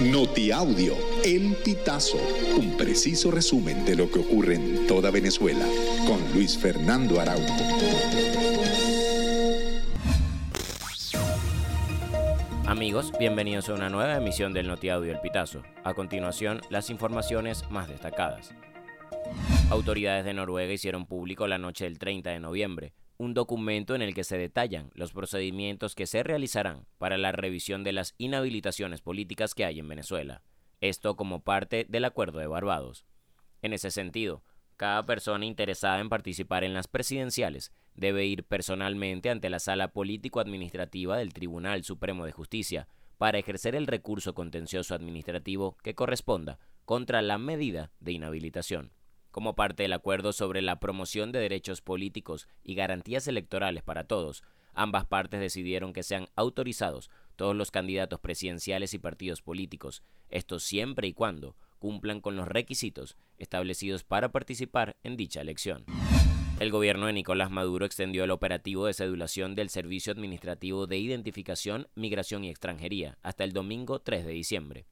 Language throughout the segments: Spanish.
Notiaudio, El Pitazo, un preciso resumen de lo que ocurre en toda Venezuela, con Luis Fernando Araújo. Amigos, bienvenidos a una nueva emisión del Notiaudio El Pitazo. A continuación, las informaciones más destacadas. Autoridades de Noruega hicieron público la noche del 30 de noviembre un documento en el que se detallan los procedimientos que se realizarán para la revisión de las inhabilitaciones políticas que hay en Venezuela, esto como parte del Acuerdo de Barbados. En ese sentido, cada persona interesada en participar en las presidenciales debe ir personalmente ante la sala político-administrativa del Tribunal Supremo de Justicia para ejercer el recurso contencioso administrativo que corresponda contra la medida de inhabilitación como parte del acuerdo sobre la promoción de derechos políticos y garantías electorales para todos, ambas partes decidieron que sean autorizados todos los candidatos presidenciales y partidos políticos, esto siempre y cuando cumplan con los requisitos establecidos para participar en dicha elección. El gobierno de Nicolás Maduro extendió el operativo de cedulación del Servicio Administrativo de Identificación, Migración y Extranjería hasta el domingo 3 de diciembre.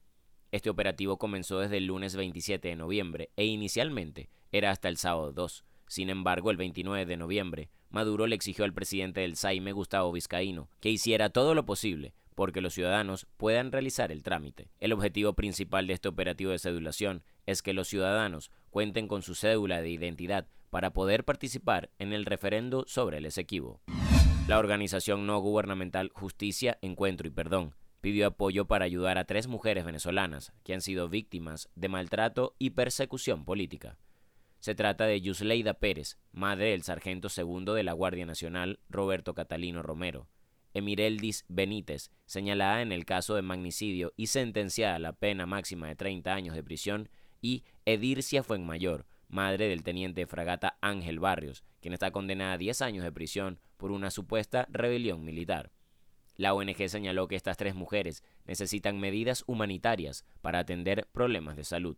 Este operativo comenzó desde el lunes 27 de noviembre e inicialmente era hasta el sábado 2. Sin embargo, el 29 de noviembre, Maduro le exigió al presidente del Saime, Gustavo Vizcaíno, que hiciera todo lo posible porque los ciudadanos puedan realizar el trámite. El objetivo principal de este operativo de cedulación es que los ciudadanos cuenten con su cédula de identidad para poder participar en el referendo sobre el Esequibo. La organización no gubernamental Justicia, Encuentro y Perdón pidió apoyo para ayudar a tres mujeres venezolanas que han sido víctimas de maltrato y persecución política. Se trata de Yusleida Pérez, madre del sargento segundo de la Guardia Nacional Roberto Catalino Romero, Emireldis Benítez, señalada en el caso de magnicidio y sentenciada a la pena máxima de 30 años de prisión, y Edircia Fuenmayor, madre del teniente de fragata Ángel Barrios, quien está condenada a 10 años de prisión por una supuesta rebelión militar. La ONG señaló que estas tres mujeres necesitan medidas humanitarias para atender problemas de salud.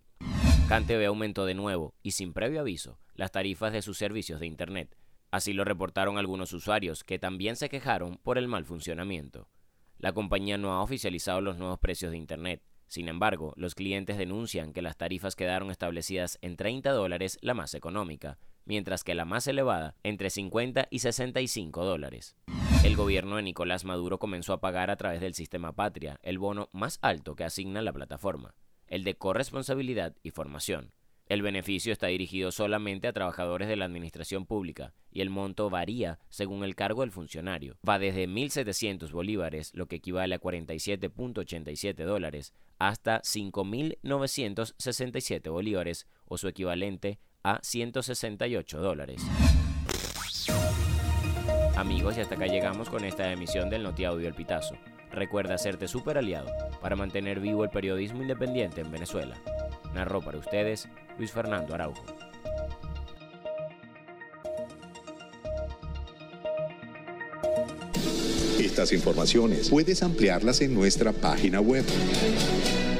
CanTV aumentó de nuevo, y sin previo aviso, las tarifas de sus servicios de Internet. Así lo reportaron algunos usuarios que también se quejaron por el mal funcionamiento. La compañía no ha oficializado los nuevos precios de Internet. Sin embargo, los clientes denuncian que las tarifas quedaron establecidas en 30 dólares la más económica, mientras que la más elevada entre 50 y 65 dólares. El gobierno de Nicolás Maduro comenzó a pagar a través del sistema Patria el bono más alto que asigna la plataforma, el de corresponsabilidad y formación. El beneficio está dirigido solamente a trabajadores de la administración pública y el monto varía según el cargo del funcionario. Va desde 1.700 bolívares, lo que equivale a 47.87 dólares, hasta 5.967 bolívares o su equivalente a 168 dólares. Amigos, y hasta acá llegamos con esta emisión del Notiaudio El Pitazo. Recuerda hacerte super aliado para mantener vivo el periodismo independiente en Venezuela. Narró para ustedes Luis Fernando Araujo. Estas informaciones puedes ampliarlas en nuestra página web